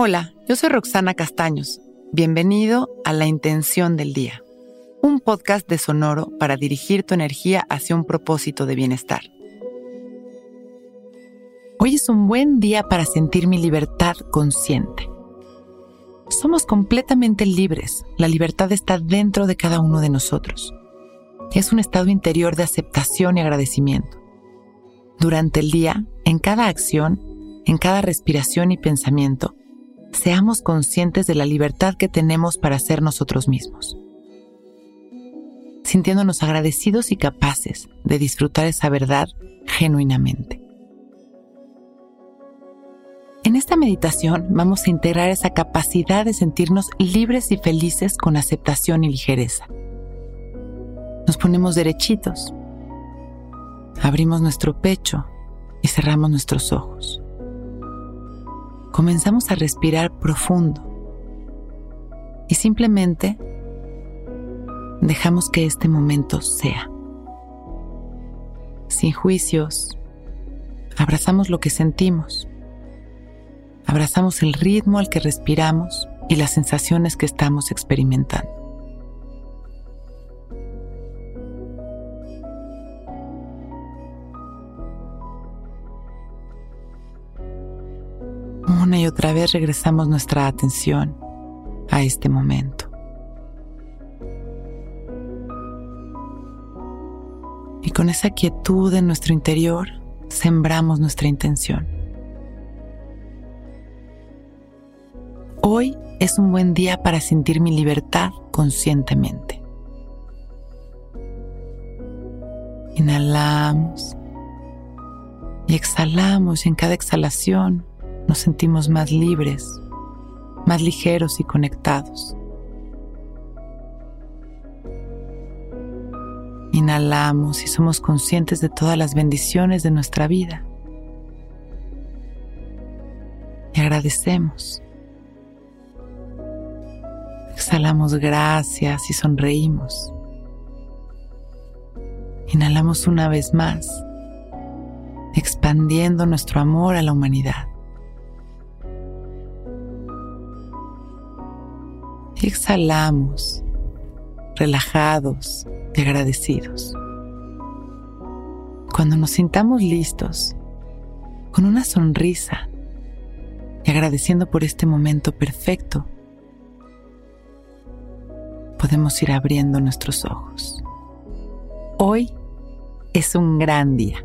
Hola, yo soy Roxana Castaños. Bienvenido a La Intención del Día, un podcast de Sonoro para dirigir tu energía hacia un propósito de bienestar. Hoy es un buen día para sentir mi libertad consciente. Somos completamente libres. La libertad está dentro de cada uno de nosotros. Es un estado interior de aceptación y agradecimiento. Durante el día, en cada acción, en cada respiración y pensamiento, seamos conscientes de la libertad que tenemos para ser nosotros mismos, sintiéndonos agradecidos y capaces de disfrutar esa verdad genuinamente. En esta meditación vamos a integrar esa capacidad de sentirnos libres y felices con aceptación y ligereza. Nos ponemos derechitos, abrimos nuestro pecho y cerramos nuestros ojos comenzamos a respirar profundo y simplemente dejamos que este momento sea. Sin juicios, abrazamos lo que sentimos, abrazamos el ritmo al que respiramos y las sensaciones que estamos experimentando. Una y otra vez regresamos nuestra atención a este momento. Y con esa quietud en nuestro interior sembramos nuestra intención. Hoy es un buen día para sentir mi libertad conscientemente. Inhalamos y exhalamos y en cada exhalación nos sentimos más libres, más ligeros y conectados. Inhalamos y somos conscientes de todas las bendiciones de nuestra vida. Y agradecemos. Exhalamos gracias y sonreímos. Inhalamos una vez más, expandiendo nuestro amor a la humanidad. Exhalamos, relajados y agradecidos. Cuando nos sintamos listos, con una sonrisa y agradeciendo por este momento perfecto, podemos ir abriendo nuestros ojos. Hoy es un gran día.